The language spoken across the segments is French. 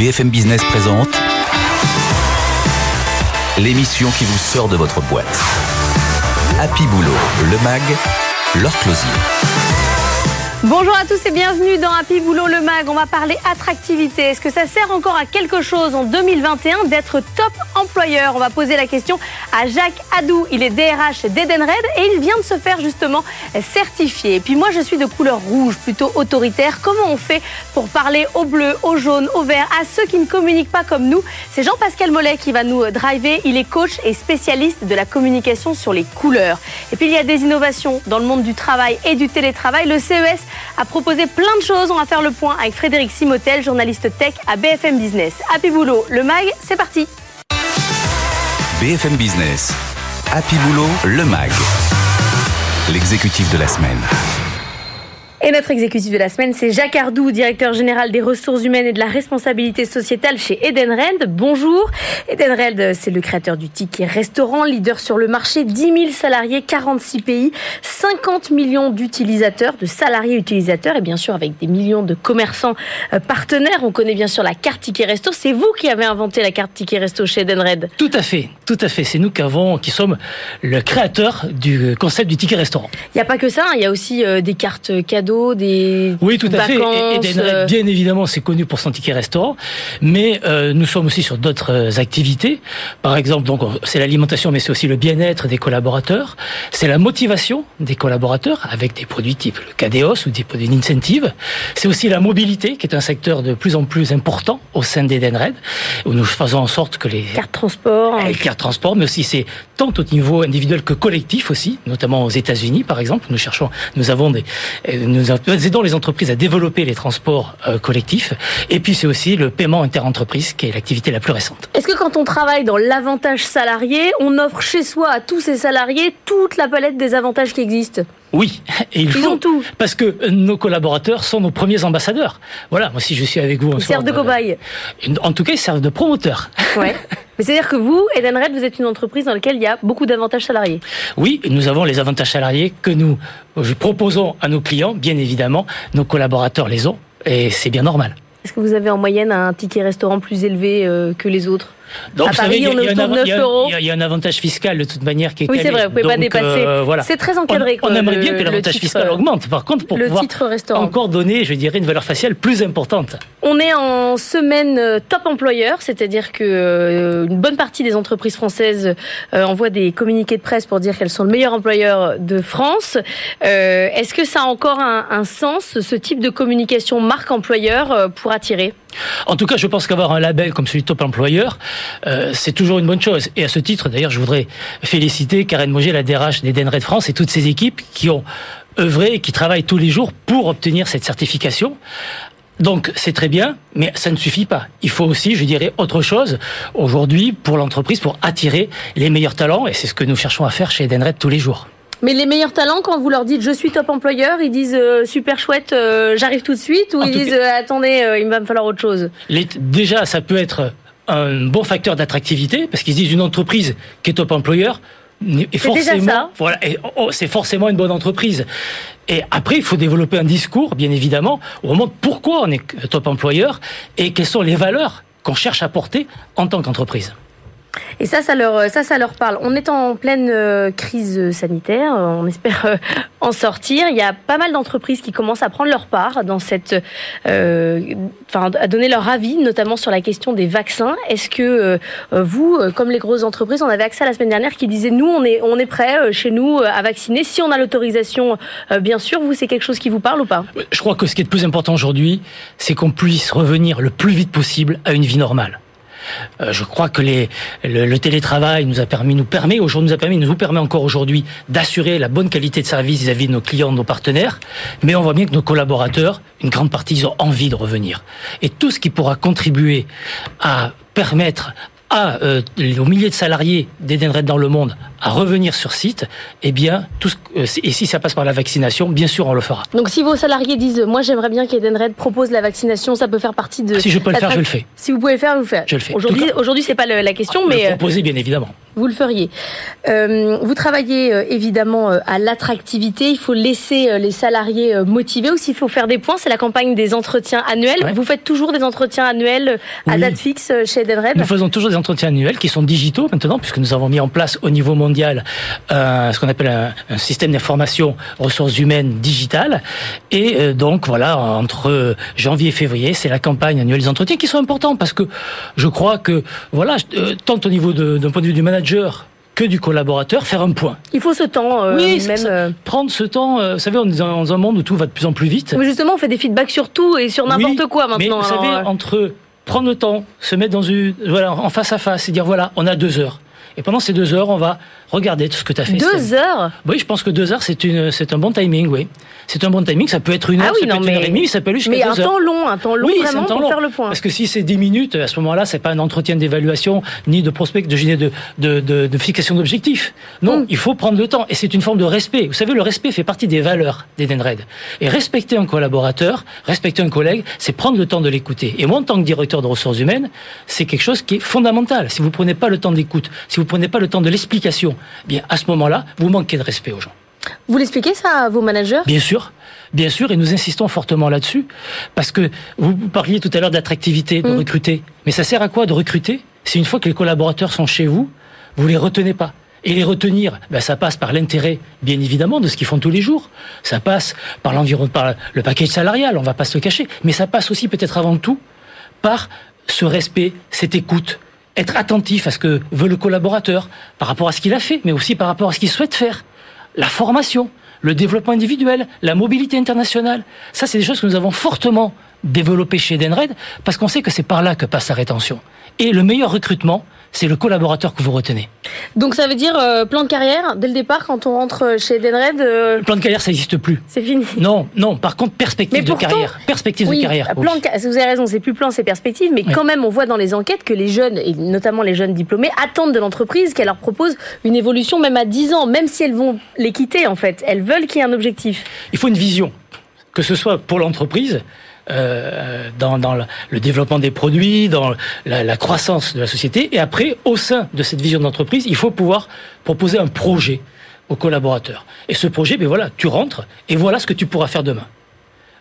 BFM Business présente l'émission qui vous sort de votre boîte. Happy Boulot, le MAG, leur closier. Bonjour à tous et bienvenue dans Happy Boulot le Mag. On va parler attractivité. Est-ce que ça sert encore à quelque chose en 2021 d'être top employeur? On va poser la question à Jacques Adou. Il est DRH d'Edenred et il vient de se faire justement certifier. Et puis moi je suis de couleur rouge, plutôt autoritaire. Comment on fait pour parler au bleu, au jaune, au vert, à ceux qui ne communiquent pas comme nous? C'est Jean-Pascal Mollet qui va nous driver. Il est coach et spécialiste de la communication sur les couleurs. Et puis il y a des innovations dans le monde du travail et du télétravail. Le CES a proposé plein de choses. On va faire le point avec Frédéric Simotel, journaliste tech à BFM Business. Happy Boulot, le MAG, c'est parti. BFM Business, Happy Boulot, le MAG, l'exécutif de la semaine. Et notre exécutif de la semaine, c'est Jacques Ardou, directeur général des ressources humaines et de la responsabilité sociétale chez Edenred. Bonjour. Edenred, c'est le créateur du ticket restaurant, leader sur le marché, 10 000 salariés, 46 pays, 50 millions d'utilisateurs, de salariés utilisateurs et bien sûr avec des millions de commerçants euh, partenaires. On connaît bien sûr la carte ticket resto. C'est vous qui avez inventé la carte ticket resto chez Edenred. Tout à fait, tout à fait. C'est nous qui avons, qui sommes le créateur du concept du ticket restaurant. Il n'y a pas que ça. Hein. Il y a aussi euh, des cartes cadeaux des Oui, tout à fait. Et, euh, bien évidemment, c'est connu pour son ticket restaurant, mais euh, nous sommes aussi sur d'autres euh, activités. Par exemple, donc c'est l'alimentation, mais c'est aussi le bien-être des collaborateurs. C'est la motivation des collaborateurs avec des produits type le KDOS ou des produits d'incentive. C'est aussi la mobilité, qui est un secteur de plus en plus important au sein d'Edenred, où nous faisons en sorte que les cartes transport, les cartes transport, mais aussi c'est tant au niveau individuel que collectif aussi, notamment aux États-Unis par exemple. Nous cherchons, nous avons des, nous aidons les entreprises à développer les transports euh, collectifs. Et puis c'est aussi le paiement interentreprise qui est l'activité la plus récente. Est-ce que quand on travaille dans l'avantage salarié, on offre chez soi à tous ces salariés toute la palette des avantages qui existent? Oui, et il Ils faut ont tout. parce que nos collaborateurs sont nos premiers ambassadeurs. Voilà, moi si je suis avec vous, Ils servent de cobayes. En tout cas, ils servent de promoteurs. Ouais. Mais c'est-à-dire que vous, Edenred, vous êtes une entreprise dans laquelle il y a beaucoup d'avantages salariés. Oui, nous avons les avantages salariés que nous proposons à nos clients, bien évidemment, nos collaborateurs les ont, et c'est bien normal. Est-ce que vous avez en moyenne un ticket restaurant plus élevé euh, que les autres? Donc, À Paris, savez, il y a- on est autour de av- il y a- 9 euros. il y a- Il y a un avantage fiscal de toute manière qui est Oui, c'est vrai, vous pouvez pas Donc, dépasser. euh, voilà. C'est très encadré, On, aimerait le- bien que l'avantage fiscal euh, augmente, par contre, pour le pouvoir titre restaurant. encore donner, je dirais, une valeur faciale plus importante. On est en semaine euh, top employeur, c'est-à-dire que une bonne partie des entreprises françaises envoient des communiqués de presse pour dire qu'elles sont le meilleur employeur de France. Est-ce que ça a encore un, un sens, ce type de communication marque employeur pour attirer? En tout cas, je pense qu'avoir un label comme celui de Top Employeur, euh, c'est toujours une bonne chose. Et à ce titre, d'ailleurs, je voudrais féliciter Karen Moget, la DRH d'Edenred France, et toutes ses équipes qui ont œuvré et qui travaillent tous les jours pour obtenir cette certification. Donc c'est très bien, mais ça ne suffit pas. Il faut aussi, je dirais, autre chose aujourd'hui pour l'entreprise, pour attirer les meilleurs talents, et c'est ce que nous cherchons à faire chez Edenred tous les jours. Mais les meilleurs talents, quand vous leur dites je suis top employeur, ils disent euh, super chouette, euh, j'arrive tout de suite, ou En ils disent euh, attendez, il va me falloir autre chose. Les- déjà, ça peut être un bon facteur d'attractivité parce qu'ils disent une entreprise qui est top employeur est déjà forcément, ça. voilà, et- oh, c'est forcément une bonne entreprise. Et après, il faut développer un discours, bien évidemment, au moment de pourquoi on est top employeur et quelles sont les valeurs qu'on cherche à porter en tant qu'entreprise. Et ça, ça leur, ça, ça leur parle. On est en pleine euh, crise sanitaire. euh, On espère euh, en sortir. Il y a pas mal d'entreprises qui commencent à prendre leur part dans cette, enfin, à donner leur avis, notamment sur la question des vaccins. Est-ce que vous, comme les grosses entreprises, on avait accès à la semaine dernière qui disait nous, on est, on est prêt chez nous à vacciner si on a l'autorisation, bien sûr. Vous, c'est quelque chose qui vous parle ou pas? Je crois que ce qui est le plus important aujourd'hui, c'est qu'on puisse revenir le plus vite possible à une vie normale. Euh, je crois que le, télétravail nous a permis, nous permet aujourd'hui, nous permet encore aujourd'hui d'assurer la bonne qualité de service vis-à-vis de nos clients, de nos partenaires. Mais on voit bien que nos collaborateurs, une grande partie, ils ont envie de revenir. Et tout ce qui pourra contribuer à permettre à, euh, aux milliers de salariés d'Edenred dans le monde à revenir sur site, eh bien, tout ce, euh, et si ça passe par la vaccination, bien sûr, on le fera. Donc, si vos salariés disent, moi, j'aimerais bien qu'Edenred propose la vaccination, ça peut faire partie de. Si je peux le faire, je le fais. Si vous pouvez le faire, vous le faites. Je le fais. Aujourd'hui, aujourd'hui, c'est pas la question, mais. Le proposer, bien évidemment. Vous le feriez. Euh, vous travaillez euh, évidemment euh, à l'attractivité. Il faut laisser les salariés motivés. Aussi, il faut faire des points. C'est la campagne des entretiens annuels. Vous faites toujours des entretiens annuels à date fixe chez Edenred Nous faisons toujours des entretiens annuels qui sont digitaux maintenant, puisque nous avons mis en place au niveau mondial ce qu'on appelle un, un système d'information ressources humaines digitales. Et donc, voilà, entre janvier et février, c'est la campagne annuelle des entretiens qui sont importants parce que je crois que, voilà, tant au niveau d'un point de vue du manager, que du collaborateur, faire un point. Il faut ce temps, euh, oui, même euh, prendre ce temps. Euh, vous savez, on est dans un monde où tout va de plus en plus vite. Mais justement, on fait des feedbacks sur tout et sur n'importe quoi maintenant. Mais vous savez, entre prendre le temps, se mettre dans une, voilà, en face à face et dire voilà, on a deux heures. Et pendant ces deux heures, on va regarder tout ce que tu as fait. Deux heures Oui, je pense que deux heures, c'est une, c'est un bon timing, oui. C'est un bon timing. Ça peut être une ah heure, ça peut être une heure et demie, ça peut aller jusqu'à deux heures. Mais un temps long, un temps long vraiment pour faire le point. Parce que si c'est dix minutes, à ce moment-là, c'est pas un entretien d'évaluation ni de prospect, de de, de, de, de fixation d'objectifs. Non, hmm. il faut prendre le temps. Et c'est une forme de respect. Vous savez, le respect fait partie des valeurs d'Edenred. Et respecter un collaborateur, respecter un collègue, c'est prendre le temps de l'écouter. Et moi, en tant que directeur de ressources humaines, c'est quelque chose qui est fondamental. Si vous prenez pas le temps d'écoute, si vous prenez pas le temps de l'explication, eh bien, à ce moment-là, vous manquez de respect aux gens. Vous l'expliquez ça à vos managers? Bien sûr, bien sûr, et nous insistons fortement là-dessus, parce que vous parliez tout à l'heure d'attractivité, de mm. recruter. Mais ça sert à quoi de recruter Si une fois que les collaborateurs sont chez vous, vous les retenez pas? Et les retenir, ben ça passe par l'intérêt, bien évidemment, de ce qu'ils font tous les jours. Ça passe par l'environnement, par le paquet salarial, on va pas se le cacher. Mais ça passe aussi peut-être avant tout par ce respect, cette écoute, être attentif à ce que veut le collaborateur par rapport à ce qu'il a fait, mais aussi par rapport à ce qu'il souhaite faire. La formation, le développement individuel, la mobilité internationale. Ça, c'est des choses que nous avons fortement développées chez Denred parce qu'on sait que c'est par là que passe la rétention. Et le meilleur recrutement, c'est le collaborateur que vous retenez. Donc ça veut dire euh, plan de carrière dès le départ quand on rentre chez Denred euh... Plan de carrière ça n'existe plus. C'est fini. Non, non. Par contre perspective de carrière, perspective de carrière. Plan Vous avez raison, c'est plus plan, c'est perspective, mais quand même on voit dans les enquêtes que les jeunes et notamment les jeunes diplômés attendent de l'entreprise qu'elle leur propose une évolution même à 10 ans, même si elles vont les quitter en fait. Elles veulent qu'il y ait un objectif. Il faut une vision, que ce soit pour l'entreprise euh, dans, dans, le développement des produits, dans la, la, croissance de la société. Et après, au sein de cette vision d'entreprise, il faut pouvoir proposer un projet aux collaborateurs. Et ce projet, ben voilà, tu rentres et voilà ce que tu pourras faire demain.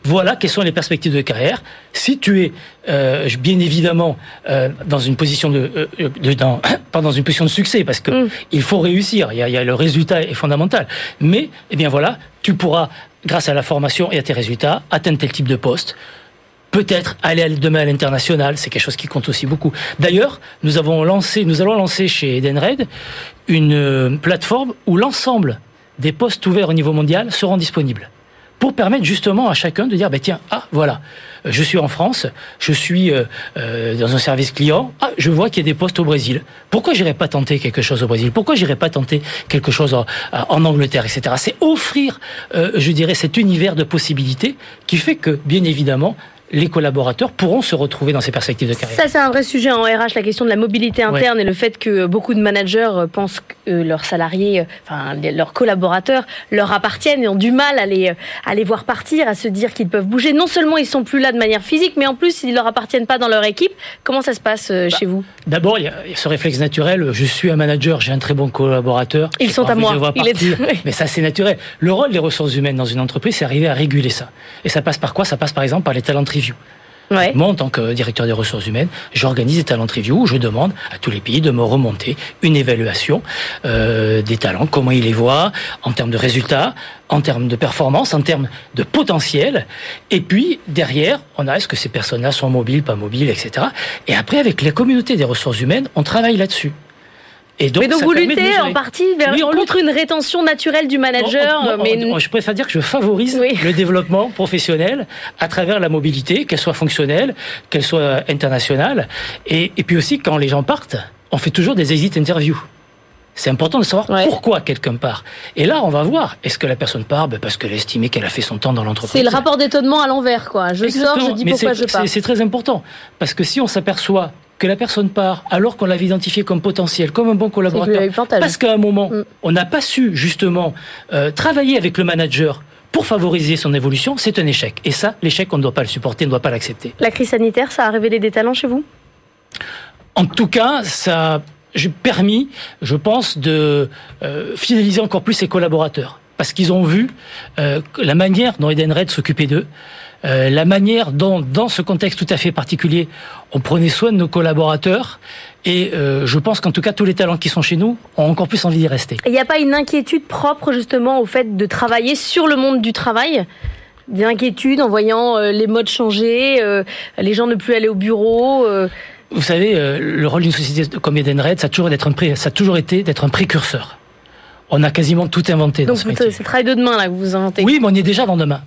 Voilà quelles sont les perspectives de carrière. Si tu es euh, bien évidemment euh, dans une position de, euh, de dans, pas dans une position de succès parce que mm. il faut réussir. Il y, a, il y, a, le résultat est fondamental. Mais eh bien voilà, tu pourras grâce à la formation et à tes résultats atteindre tel type de poste peut-être aller demain à l'international, c'est quelque chose qui compte aussi beaucoup. D'ailleurs, nous avons lancé, nous allons lancer chez Edenred une euh, plateforme où l'ensemble des postes ouverts au niveau mondial seront disponibles pour permettre justement à chacun de dire, bah, tiens, ah, voilà, euh, je suis en France, je suis euh, dans un service client, ah, je vois qu'il y a des postes au Brésil. Pourquoi j'irai pas tenter quelque chose au Brésil? Pourquoi j'irai pas tenter quelque chose en, en Angleterre, etc. C'est offrir, je dirais, cet univers de possibilités qui fait que, bien évidemment, les collaborateurs pourront se retrouver dans ces perspectives de carrière. Ça, c'est un vrai sujet en RH, la question de la mobilité interne et le fait que beaucoup de managers euh, pensent que leurs salariés, euh, enfin leurs collaborateurs, leur appartiennent et ont du mal à les, à les voir partir, à se dire qu'ils peuvent bouger. Non seulement ils sont plus là de manière physique, mais en plus ils leur appartiennent pas dans leur équipe. Comment ça se passe euh, chez vous? D'abord, il y, a ce réflexe naturel. Je suis un manager, j'ai un très bon collaborateur. Ils sont à moi. Mais ça, c'est naturel. Le rôle des ressources humaines dans une entreprise, c'est arriver à réguler ça. Et ça passe par quoi? Ça passe par exemple par les moi, en tant que directeur des ressources humaines, j'organise des talent reviews où je demande à tous les pays de me remonter une évaluation euh, des talents, comment ils les voient en termes de résultats, en termes de performance, en termes de potentiel. Et puis, derrière, on a est-ce que ces personnes-là sont mobiles, pas mobiles, etc. Et après, avec la communauté des ressources humaines, on travaille là-dessus. Et donc, mais donc vous luttez en partie vers, contre une rétention naturelle du manager. mais... je préfère dire que je favorise le développement professionnel à travers la mobilité, qu'elle soit fonctionnelle, qu'elle soit internationale. Et, et puis aussi, quand les gens partent, on fait toujours des exit interviews. C'est important de savoir pourquoi quelqu'un part. Et là, on va voir, est-ce que la personne part? Ben, parce qu'elle a estimé qu'elle a fait son temps dans l'entreprise C'est le rapport d'étonnement à l'envers, quoi. Je sors, je dis pourquoi je pars. C'est très important. Parce que si on s'aperçoit que la personne part alors qu'on l'avait identifié comme potentiel, comme un bon collaborateur, parce qu'à un moment, mm. on n'a pas su justement euh, travailler avec le manager pour favoriser son évolution, c'est un échec. Et ça, l'échec, on ne doit pas le supporter, on ne doit pas l'accepter. La crise sanitaire, ça a révélé des talents chez vous? En tout cas, ça j'ai permis, je pense, de euh, fidéliser encore plus ses collaborateurs. Parce qu'ils ont vu euh, la manière dont Edenred s'occupait d'eux, euh, la manière dont, dans ce contexte tout à fait particulier, on prenait soin de nos collaborateurs. Et euh, je pense qu'en tout cas, tous les talents qui sont chez nous ont encore plus envie d'y rester. Il n'y a pas une inquiétude propre justement au fait de travailler sur le monde du travail? Des inquiétudes en voyant euh, les modes changer, les gens ne plus aller au bureau vous savez, le rôle d'une société comme Edenred, ça a toujours, d'être un ça a toujours été d'être un précurseur. On a quasiment tout inventé. Donc c'est le travail de demain là que vous inventez. Oui, mais on y est déjà dans demain.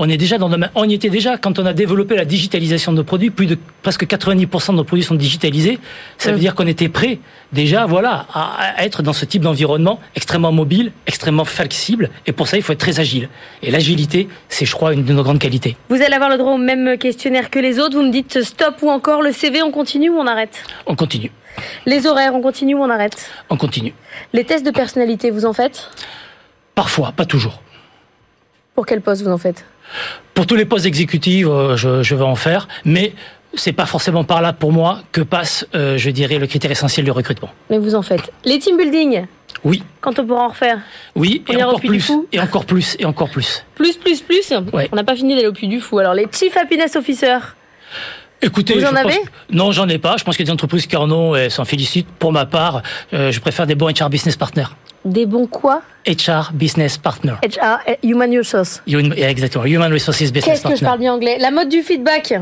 On est déjà dans demain. On y était déjà quand on a développé la digitalisation de nos produits. Plus de presque 90% de nos produits sont digitalisés. Ça veut dire qu'on était prêt déjà, voilà, à, être dans ce type d'environnement extrêmement mobile, extrêmement flexible. Et pour ça, il faut être très agile. Et l'agilité, c'est, je crois, une de nos grandes qualités. Vous allez avoir le droit au même questionnaire que les autres. Vous me dites stop ou encore le CV, on continue ou on arrête? On continue. Les horaires, on continue ou on arrête? On continue. Les tests de personnalité, vous en faites? Parfois, pas toujours. Pour quel poste vous en faites? Pour tous les postes exécutifs, euh, je, vais en faire, mais c'est pas forcément par là pour moi que passe, euh, je dirais, le critère essentiel du recrutement. Mais vous en faites. Les team building Oui. Quand on pourra en refaire Oui, et encore plus. Et encore plus, et encore plus. Plus, plus, plus On n'a pas fini d'aller au plus du fou. Alors, les Chief Happiness Officer Écoutez, vous en avez non, j'en ai pas. Je pense qu'il y a des entreprises qui en ont et s'en félicitent. Pour ma part, euh, je préfère des bons HR business partners. Des bons quoi HR Business Partner. HR, Human Resources. exactement, Human Resources Business Partner. Qu'est-ce que je parle bien anglais? La mode du feedback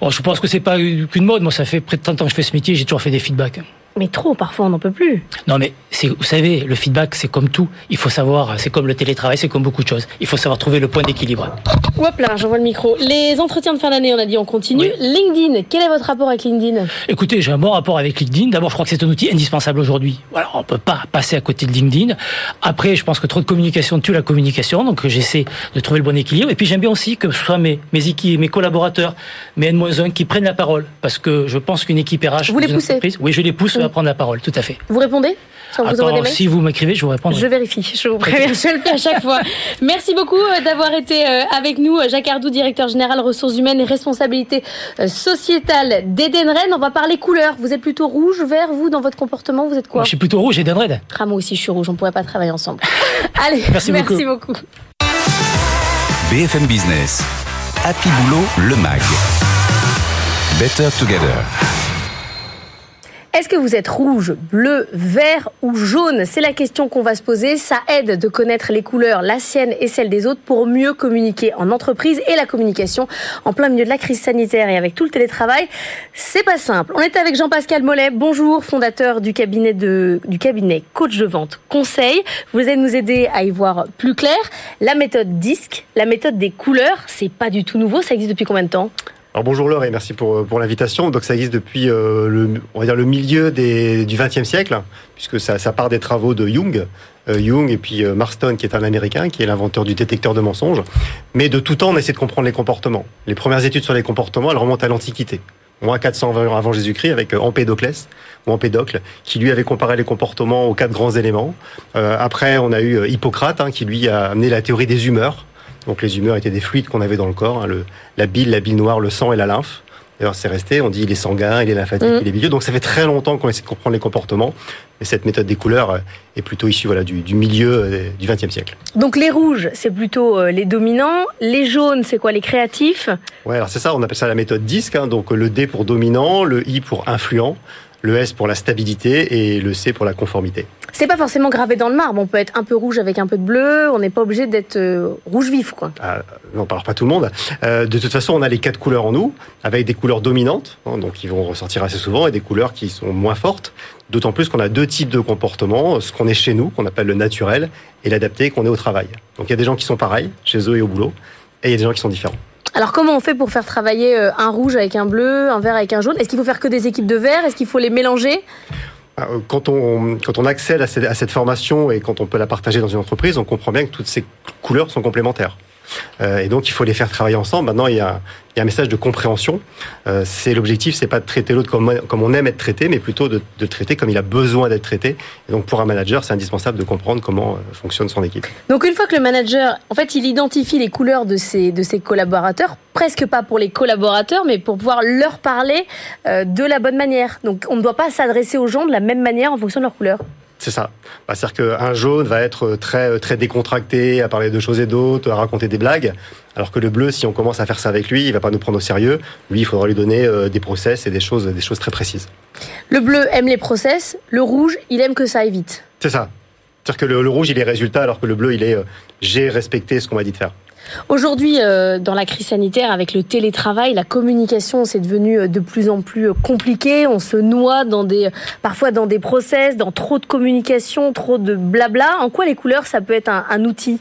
oh, Je pense que c'est pas qu'une mode. Moi, ça fait près de 30 ans que je fais ce métier, j'ai toujours fait des feedbacks. Mais trop, parfois on n'en peut plus. Non, mais vous savez, le feedback, c'est comme tout. Il faut savoir, c'est comme le télétravail, c'est comme beaucoup de choses. Il faut savoir trouver le point d'équilibre. Hop là, j'envoie le micro. Les entretiens de fin d'année, on a dit, on continue. LinkedIn, quel est votre rapport avec LinkedIn? Écoutez, j'ai un bon rapport avec LinkedIn. D'abord, je crois que c'est un outil indispensable aujourd'hui. Voilà, on peut pas passer à côté de LinkedIn. Après, je pense que trop de communication tue la communication, donc j'essaie de trouver le bon équilibre. Et puis, j'aime bien aussi que ce soit mes, mes équipes, mes collaborateurs, mes N-1 qui prennent la parole, parce que je pense qu'une équipe RH, vous les poussez oui, je les pousse à prendre la parole, tout à fait. Vous répondez si vous m'écrivez, je vous réponds. Je vérifie, je vous préviens, je le fais à chaque fois. Merci beaucoup euh, d'avoir été euh, avec nous, euh, Jacques Ardou, directeur général ressources humaines et responsabilité sociétale d'Edenred. On va parler couleur. Vous êtes plutôt rouge, vert, vous, dans votre comportement, vous êtes quoi? Je suis plutôt rouge, Edenred. Ah, moi aussi, je suis rouge, on pourrait pas travailler ensemble. Allez, merci, merci beaucoup. BFM Business, Happy Boulot, le MAG. Better Together. Est-ce que vous êtes rouge, bleu, vert ou jaune? C'est la question qu'on va se poser. Ça aide de connaître les couleurs, la sienne et celle des autres, pour mieux communiquer en entreprise et la communication en plein milieu de la crise sanitaire et avec tout le télétravail. C'est pas simple. On est avec Jean-Pascal Mollet. Bonjour, fondateur du cabinet de, du cabinet coach de vente conseil. Vous allez nous aider à y voir plus clair. La méthode disque, la méthode des couleurs, c'est pas du tout nouveau. Ça existe depuis combien de temps? Alors bonjour Laure et merci pour, pour l'invitation. Donc ça existe depuis euh, le, on va dire le milieu des, du XXe siècle, puisque ça, ça, part des travaux de Jung, euh, Jung et puis euh, Marston qui est un Américain, qui est l'inventeur du détecteur de mensonges. Mais de tout temps, on essaie de comprendre les comportements. Les premières études sur les comportements, elles remontent à l'Antiquité. Moins 420 ans avant Jésus-Christ, avec Empédoclès, ou Empédocle, qui lui avait comparé les comportements aux quatre grands éléments. après, on a eu Hippocrate, hein, qui lui a amené la théorie des humeurs, donc les humeurs étaient des fluides qu'on avait dans le corps, hein, le, la bile, la bile noire, le sang et la lymphe. D'ailleurs, c'est resté, on dit il est sanguin, il est lymphatique, mm. il est bilieux. Donc ça fait très longtemps qu'on essaie de comprendre les comportements. Et cette méthode des couleurs euh, est plutôt issue voilà, du, du milieu euh, du XXe siècle. Donc les rouges, c'est plutôt euh, les dominants. Les jaunes, c'est quoi Les créatifs? Ouais, alors c'est ça, on appelle ça la méthode disque. Hein. donc le D pour dominant, le I pour influent, le S pour la stabilité et le C pour la conformité. C'est pas forcément gravé dans le marbre. On peut être un peu rouge avec un peu de bleu. On n'est pas obligé d'être euh, rouge vif, quoi. Ah, non, alors pas tout le monde. Euh, de toute façon, on a les quatre couleurs en nous, avec des couleurs dominantes, hein, donc qui vont ressortir assez souvent, et des couleurs qui sont moins fortes. D'autant plus qu'on a deux types de comportements, ce qu'on est chez nous, qu'on appelle le naturel, et l'adapté, qu'on est au travail. Donc il y a des gens qui sont pareils, chez eux et au boulot, et il y a des gens qui sont différents. Alors comment on fait pour faire travailler euh, un rouge avec un bleu, un vert avec un jaune? Est-ce qu'il faut faire que des équipes de vert Est-ce qu'il faut les mélanger? Ah, euh, quand on, accède à cette formation et quand on peut la partager dans une entreprise, on comprend bien que toutes ces couleurs sont complémentaires. Euh, et donc, il faut les faire travailler ensemble. Maintenant, il y a, un message de compréhension. Euh, c'est l'objectif, c'est pas de traiter l'autre comme, on aime être traité, mais plutôt de, traiter comme il a besoin d'être traité. Et donc, pour un manager, c'est indispensable de comprendre comment euh, fonctionne son équipe. Donc, une fois que le manager, en fait, il identifie les couleurs de ses, de ses collaborateurs, presque pas pour les collaborateurs, mais pour pouvoir leur parler de la bonne manière. Donc, on ne doit pas s'adresser aux gens de la même manière en fonction de leur couleur. C'est ça. Bah, C'est-à-dire qu'un jaune va être très, très décontracté, à parler de choses et d'autres, à raconter des blagues. Alors que le bleu, si on commence à faire ça avec lui, il va pas nous prendre au sérieux. Lui, il faudra lui donner euh, des process et des choses, des choses très précises. Le bleu aime les process, le rouge, il aime que ça aille vite. C'est ça. C'est-à-dire que le, le, rouge, il est résultat, alors que le bleu, il est euh, j'ai respecté ce qu'on m'a dit de faire. Aujourd'hui, euh, dans la crise sanitaire, avec le télétravail, la communication, c'est devenu euh, de plus en plus euh, compliqué. On se noie dans des, parfois dans des process, dans trop de communication, trop de blabla. En quoi les couleurs, ça peut être un, outil?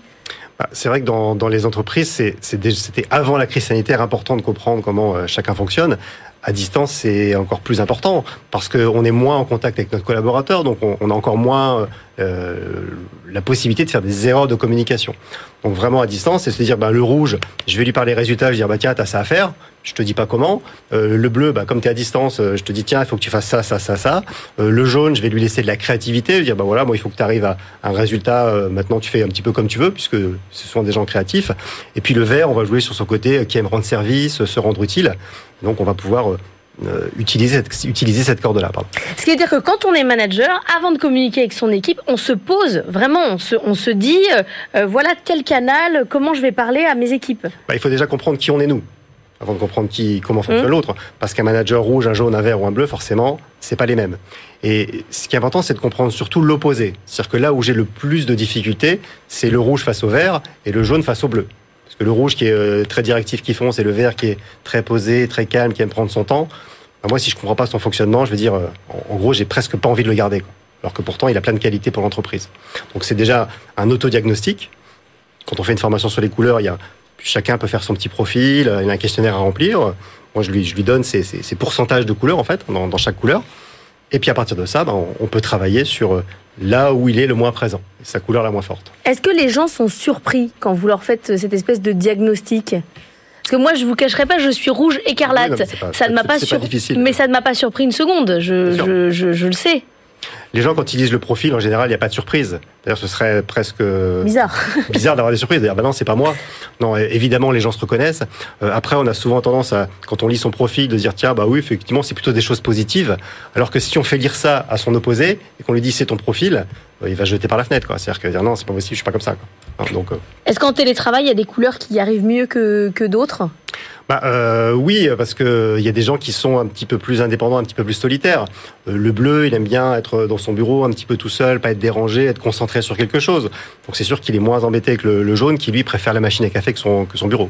Bah, c'est vrai que dans les entreprises, c'était avant la crise sanitaire important de comprendre comment chacun fonctionne à distance, c'est encore plus important parce qu'on est moins en contact avec notre collaborateur, donc on, on a encore moins euh, la possibilité de faire des erreurs de communication. Donc vraiment à distance, c'est se dire, ben, le rouge, je vais lui parler résultats, je vais dire, bah, tiens, t'as ça à faire, je te dis pas comment. Euh, le bleu, bah, comme tu es à distance, euh, je te dis, tiens, il faut que tu fasses ça, ça, ça, ça. Euh, le jaune, je vais lui laisser de la créativité, lui dire, bah voilà, moi, il faut que tu arrives à un résultat, euh, maintenant tu fais un petit peu comme tu veux, puisque ce sont des gens créatifs. Et puis le vert, on va jouer sur son côté euh, qui aime rendre service, se rendre utile. Donc on va pouvoir euh, utiliser, cette, utiliser cette corde-là. Pardon. Ce qui veut dire que quand on est manager, avant de communiquer avec son équipe, on se pose vraiment, on se, on se dit, euh, voilà tel canal, comment je vais parler à mes équipes. Bah, il faut déjà comprendre qui on est nous avant de comprendre qui, comment fonctionne mmh. l'autre. Parce qu'un manager rouge, un jaune, un vert ou un bleu, forcément, c'est pas les mêmes. Et ce qui est important, c'est de comprendre surtout l'opposé. C'est-à-dire que là où j'ai le plus de difficultés, c'est le rouge face au vert et le jaune face au bleu. Le rouge qui est euh, très directif, qui fonce, et le vert qui est très posé, très calme, qui aime prendre son temps. Ben moi, si je comprends pas son fonctionnement, je veux dire, euh, en gros, j'ai presque pas envie de le garder. Alors que pourtant, il a plein de qualités pour l'entreprise. Donc c'est déjà un autodiagnostic. Quand on fait une formation sur les couleurs, il y a chacun peut faire son petit profil, il y a un questionnaire à remplir. Moi, je lui, donne ces pourcentages de couleurs, en fait, dans, dans, chaque couleur. Et puis, à partir de ça, ben, on, peut travailler sur euh, là où il est le moins présent, sa couleur la moins forte. Est-ce que les gens sont surpris quand vous leur faites cette espèce de diagnostic? Parce que moi, je vous cacherai pas, je suis rouge écarlate. Oui, non, pas, ça ne m'a pas, sur... pas difficile, mais ça ne m'a pas surpris une seconde. Je, je, je, je, le sais. Les gens, quand ils lisent le profil, en général, il n'y a pas de surprise. D'ailleurs, ce serait presque bizarre, bizarre d'avoir des surprises. D'ailleurs, ben non, c'est pas moi. Non, évidemment, les gens se reconnaissent. Euh, après, on a souvent tendance à, quand on lit son profil, de dire tiens, bah oui, effectivement, c'est plutôt des choses positives. Alors que si on fait lire ça à son opposé et qu'on lui dit c'est ton profil, euh, il va jeter par la fenêtre. C'est-à-dire que dire non, c'est pas possible, je suis pas comme ça. Quoi. Donc. Euh... Est-ce qu'en télétravail, il y a des couleurs qui y arrivent mieux que, que d'autres? Bah, euh, oui, parce que il y a des gens qui sont un petit peu plus indépendants, un petit peu plus solitaires. Le bleu, il aime bien être dans son bureau, un petit peu tout seul, pas être dérangé, être concentré sur quelque chose. Donc c'est sûr qu'il est moins embêté que le, le, jaune, qui lui préfère la machine à café que son, que son bureau.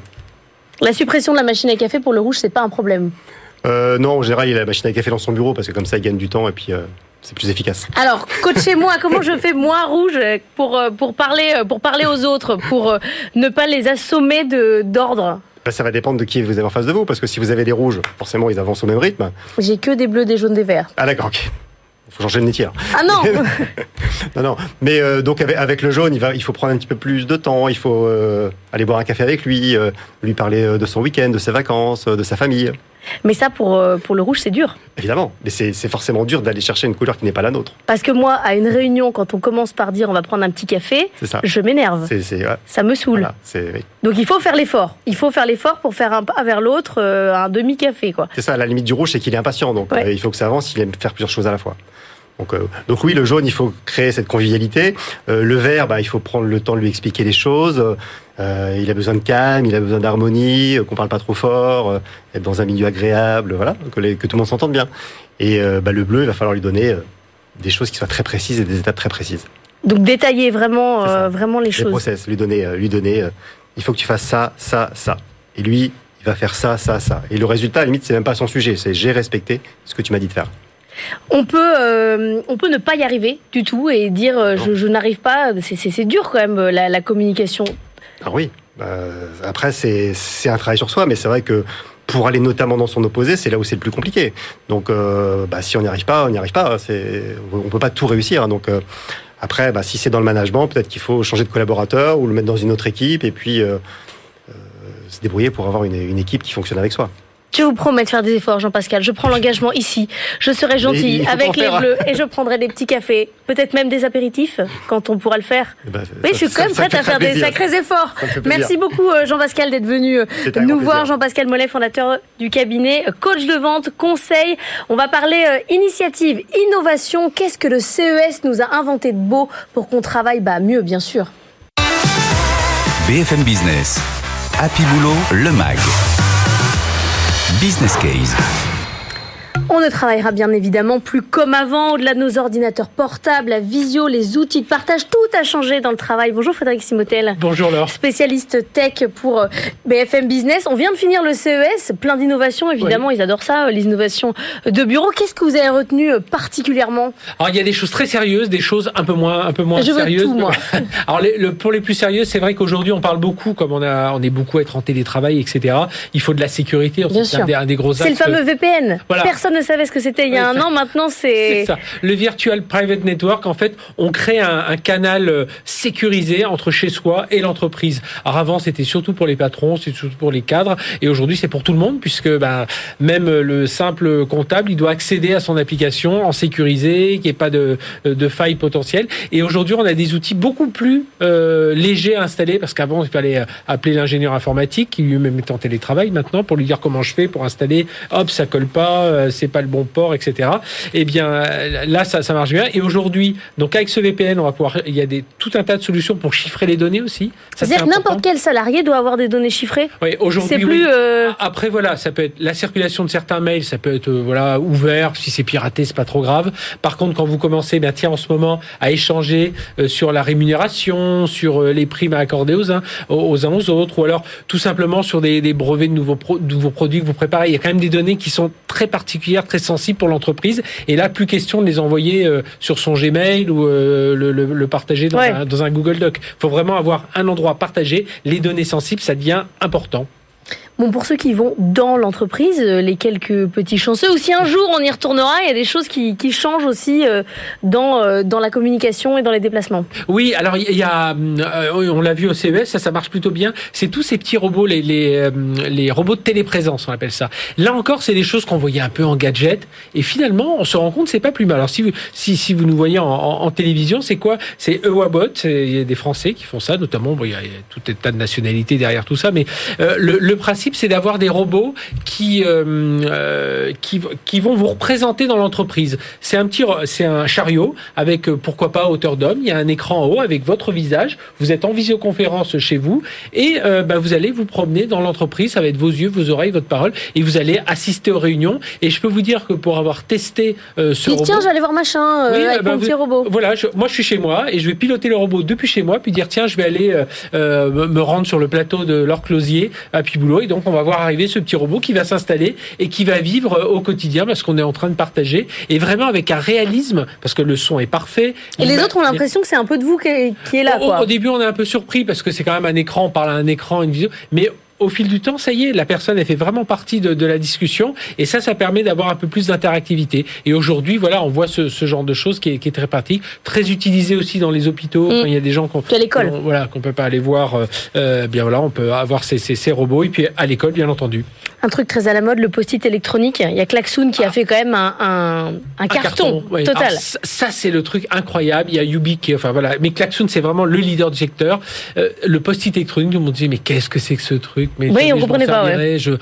La suppression de la machine à café pour le rouge, c'est pas un problème. Euh, non, en général, il a la machine à café dans son bureau parce que comme ça, il gagne du temps et puis. Euh, c'est plus efficace. Alors, coachez-moi, comment je fais moi rouge pour, pour, parler, pour parler aux autres, pour ne pas les assommer d'ordre? Ben, ça va dépendre de qui vous avez en face de vous, parce que si vous avez des rouges, forcément ils avancent au même rythme. J'ai que des bleus, des jaunes, des verts. Ah d'accord, ok. Il faut changer le métier. Ah non Non, non. Mais euh, donc avec, avec, le jaune, il, va, il faut prendre un petit peu plus de temps, il faut euh, aller boire un café avec lui, euh, lui parler de son week-end, de ses vacances, de sa famille. Mais ça, pour, pour le rouge, c'est dur. Évidemment, mais c'est forcément dur d'aller chercher une couleur qui n'est pas la nôtre. Parce que moi, à une réunion, quand on commence par dire on va prendre un petit café, je m'énerve. Ouais. Ça me saoule. Voilà, oui. Donc il faut faire l'effort. Il faut faire l'effort pour faire un pas vers l'autre, euh, un demi-café. quoi. C'est ça, la limite du rouge, c'est qu'il est impatient. Donc ouais. euh, il faut que ça avance, il aime faire plusieurs choses à la fois. Donc, euh, donc, oui, le jaune, il faut créer cette convivialité. Euh, le vert, bah, il faut prendre le temps de lui expliquer les choses. Euh, il a besoin de calme, il a besoin d'harmonie, qu'on parle pas trop fort, être dans un milieu agréable, voilà, que, les, que tout le monde s'entende bien. Et bah, le bleu, il va falloir lui donner des choses qui soient très précises et des étapes très précises. Donc détailler vraiment, vraiment les Les choses. process, lui donner, lui donner, il faut que tu fasses ça, ça, ça. Et lui, il va faire ça, ça, ça. Et le résultat, à la limite, c'est même pas son sujet. C'est j'ai respecté ce que tu m'as dit de faire. On peut, euh, on peut ne pas y arriver du tout et dire euh, je, je n'arrive pas. C'est- dur quand même euh, la, la communication. Ah oui. Euh, après, c'est un travail sur soi, mais c'est vrai que pour aller notamment dans son opposé, c'est là où c'est le plus compliqué. Donc, bah, si on n'y arrive pas, on n'y arrive pas. On peut pas tout réussir. Donc, euh, après, bah, si c'est dans le management, peut-être qu'il faut changer de collaborateur ou le mettre dans une autre équipe et puis se débrouiller pour avoir une, une équipe qui fonctionne avec soi. Je vous promets de faire des efforts, Jean-Pascal. Je prends l'engagement ici. Je serai gentil avec les faire. bleus et je prendrai des petits cafés, peut-être même des apéritifs quand on pourra le faire. Eh ben, Oui, ça- je suis quand même prête à faire des sacrés efforts. Merci beaucoup euh, Jean-Pascal d'être venu euh, nous voir. Jean-Pascal Mollet, fondateur du cabinet, euh, coach de vente, conseil. On va parler euh, initiative, innovation. Qu'est-ce que le CES nous a inventé de beau pour qu'on travaille bah, mieux, bien sûr? BFM Business. Happy Boulot, le MAG. Business Case. On ne travaillera bien évidemment plus comme avant, au-delà de nos ordinateurs portables, la visio, les outils de partage, tout a changé dans le travail. Bonjour Frédéric Simotel. Bonjour Laure. Spécialiste tech pour euh, BFM Business. On vient de finir le CES, plein d'innovations, évidemment, ils adorent ça, euh, les innovations de bureau. Qu'est-ce que vous avez retenu euh, particulièrement? Alors il y a des choses très sérieuses, des choses un peu moins, un peu moins Je veux sérieuses. tout, moi. Alors les- le, pour les plus sérieuses, c'est vrai qu'aujourd'hui on parle beaucoup, comme on a, on est beaucoup à être en télétravail, etc. Il faut de la sécurité. Bien c'est sûr. un des, un des gros C'est le fameux VPN. Voilà. Personne ne savait ce que c'était il y a un an, maintenant C'est c'est... ça. Le Virtual Private Network, en fait, on crée un, un canal euh, sécurisé entre chez soi et l'entreprise. Alors avant, c'était surtout pour les patrons, c'était surtout pour les cadres, et aujourd'hui, c'est pour tout le monde, puisque ben, même le simple comptable, il doit accéder à son application en sécurisé, qu'il n'y ait pas de, de failles potentielles. Et aujourd'hui, on a des outils beaucoup plus euh, légers à installer, parce qu'avant, il fallait euh, appeler l'ingénieur informatique, qui lui-même est en télétravail maintenant, pour lui dire comment je fais pour installer. Hop, ça colle pas, c'est pas le bon port, etc. Eh bien, là, ça, ça marche bien. Et aujourd'hui, donc avec ce VPN, on va pouvoir, il y a des, tout un tas de solutions pour chiffrer les données aussi. C'est-à-dire n'importe quel salarié doit avoir des données chiffrées Oui, aujourd'hui, C'est plus... oui. euh, Après voilà, ça peut être la circulation de certains mails, ça peut être euh, voilà ouvert. Si c'est piraté, c'est pas trop grave. Par contre, quand vous commencez, ben tiens, en ce moment, à échanger euh, sur la rémunération, sur les primes à accorder aux uns, aux, aux uns aux autres, ou alors tout simplement sur des, des brevets de nouveaux, pro- de nouveaux produits que vous préparez. Il y a quand même des données qui sont très particulières, très sensibles pour l'entreprise. Et là, plus question de les envoyer euh, sur son Gmail ou euh, le, le- le partager dans, Ouais. un, dans un Google Doc. Il faut vraiment avoir un endroit partagé. Les données sensibles, ça devient important. Bon, pour ceux qui vont dans l'entreprise, euh, les quelques petits chanceux, ou si un jour on y retournera, il y a des choses qui, changent aussi euh, dans, euh, dans la communication et dans les déplacements. Oui, alors il y a, on l'a vu au CES, ça, ça marche plutôt bien. C'est tous ces petits robots, les, les, les robots de téléprésence, on appelle ça. Là encore, c'est des choses qu'on voyait un peu en gadget, et finalement, on se rend compte, c'est pas plus mal. Alors si vous, si, si vous nous voyez en, télévision, c'est quoi? C'est Ewabot, il y a des Français qui font ça, notamment. Il y a, tout un tas de nationalités derrière tout ça, mais le principe, c'est d'avoir des robots qui, euh, euh, qui qui vont vous représenter dans l'entreprise. C'est un petit, c'est un chariot avec euh, pourquoi pas hauteur d'homme. Il y a un écran en haut avec votre visage. Vous êtes en visioconférence chez vous et euh, bah, vous allez vous promener dans l'entreprise. Ça va être vos yeux, vos oreilles, votre parole et vous allez assister aux réunions. Et je peux vous dire que pour avoir testé euh, ce Puis robot, tiens, j'allais voir machin Oui, avec bah, mon vous- petit robot. voilà, je- moi je suis chez moi et je vais piloter le robot depuis chez moi, puis dire tiens, je vais aller me- rendre sur le plateau de Laure Closier à Piboulot et donc on va voir arriver ce petit robot qui va s'installer et qui va vivre euh, au quotidien parce qu'on est en train de partager et vraiment avec un réalisme parce que le son est parfait. Et les autres ont l'impression que c'est un peu de vous qui, qui est là, au, quoi. au début, on est un peu surpris parce que c'est quand même un écran, on parle à un écran, une vidéo, mais au fil du temps, ça y est, la personne elle fait vraiment partie de, de la discussion et ça, ça permet d'avoir un peu plus d'interactivité. Et aujourd'hui, voilà, on voit ce, ce genre de choses qui est, qui est très pratique, très utilisé aussi dans les hôpitaux. Mm. Quand il y a des gens qu'on Puis à l'école. qu'on- voilà, qu'on peut pas aller voir, euh, euh, bien voilà, on peut avoir ces, ces, ces robots et puis à l'école, bien entendu. Un truc très à la mode, le post-it électronique. Il y a Klaxoon qui a fait quand même un, un, un carton, oui. total. Alors, ça, c'est le truc incroyable. Il y a Ubique, qui- enfin voilà. Mais Klaxoon, c'est vraiment le leader du secteur. Euh, le post-it électronique, tout le monde disait, mais qu'est-ce que c'est que ce truc? Mais Oui, jamais on je comprenait pas, servirai. Je, euh,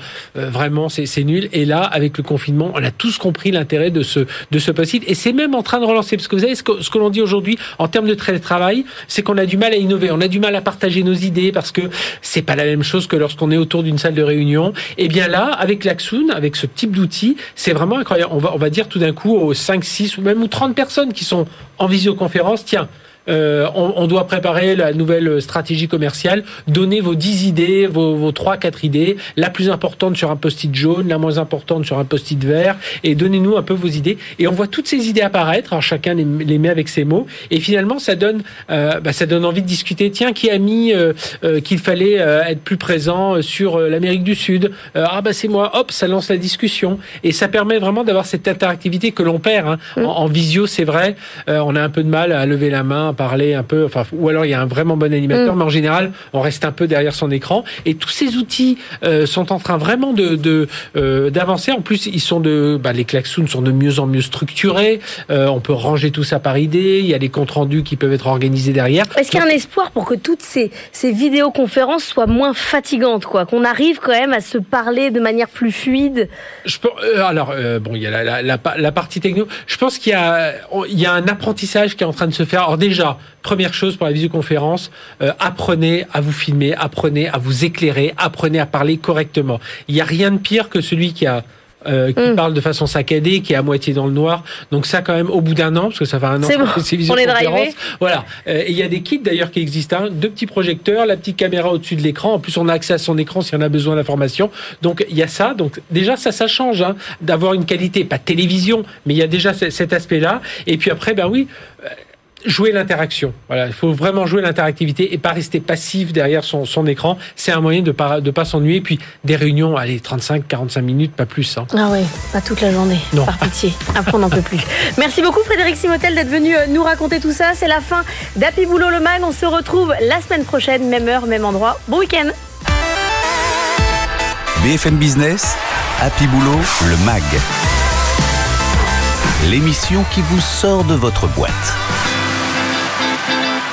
vraiment, c'est c'est nul. Et là, avec le confinement, on a tous compris l'intérêt de ce, de ce post-it. Et c'est même en train de relancer. Parce que vous savez, ce que, ce que l'on dit aujourd'hui en termes de télétravail, c'est qu'on a du mal à innover. On a du mal à partager nos idées parce que c'est pas la même chose que lorsqu'on est autour d'une salle de réunion. Et bien là, avec l'Axoon, avec ce type d'outil, c'est vraiment incroyable. On va, on va dire tout d'un coup aux 5, 6 ou même ou 30 personnes qui sont en visioconférence, tiens, euh, on, on, doit préparer la nouvelle stratégie commerciale. Donnez vos 10 idées, vos, vos 3, 4 idées, la plus importante sur un post-it jaune, la moins importante sur un post-it vert, et donnez-nous un peu vos idées. Et on voit toutes ces idées apparaître, alors chacun les, les met avec ses mots, et finalement ça donne, euh, bah, ça donne envie de discuter. Tiens, qui a mis euh, euh qu'il fallait euh, être plus présent sur euh, l'Amérique du Sud? Ah bah c'est moi. Hop, ça lance la discussion, et ça permet vraiment d'avoir cette interactivité que l'on perd hein. en, en, visio. C'est vrai, on a un peu de mal à lever la main parler un peu, enfin, ou alors il y a un vraiment bon animateur, mm. mais en général, on reste un peu derrière son écran. Et tous ces outils euh, sont en train vraiment de, de euh, d'avancer. En plus, ils sont de, bah, les klaxons sont de mieux en mieux structurés. Euh, on peut ranger tout ça par idée. Il y a des comptes rendus qui peuvent être organisés derrière. Est-ce qu'il y a un espoir pour que toutes ces, ces vidéoconférences soient moins fatigantes, quoi, qu'on arrive quand même à se parler de manière plus fluide? Je peux, euh, alors euh, bon, il y a la, la, la, la partie techno. Je pense qu'il y a, il y a un apprentissage qui est en train de se faire. Alors déjà première chose pour la visioconférence, euh, apprenez à vous filmer, apprenez à vous éclairer, apprenez à parler correctement. Il n'y a rien de pire que celui qui a euh, qui mm. parle de façon saccadée, qui est à moitié dans le noir. Donc ça, quand même, au bout d'un an, parce que ça fait un an que bon. c'est visioconférence. Voilà. Euh, et il y a des kits d'ailleurs qui existent. Hein. Deux petits projecteurs, la petite caméra au-dessus de l'écran. En plus, on a accès à son écran si on a besoin d'informations. Donc il y a ça. Donc déjà, ça, ça change hein, d'avoir une qualité, pas télévision, mais il y a déjà cet aspect-là. Et puis après, ben oui. Euh, jouer l'interaction. Voilà, il faut vraiment jouer l'interactivité et pas rester passif derrière son, son écran. C'est un moyen de pas de pas s'ennuyer. Puis des réunions, allez, 35, 45 minutes, pas plus. Hein. Ah ouais, pas toute la journée. Non. Par pitié. Après, on n'en peut plus. Merci beaucoup, Frédéric Simotel, d'être venu euh, nous raconter tout ça. C'est la fin d'Happy Boulot le Mag. On se retrouve la semaine prochaine, même heure, même endroit. Bon week-end. BFM Business, Happy Boulot le Mag. L'émission qui vous sort de votre boîte.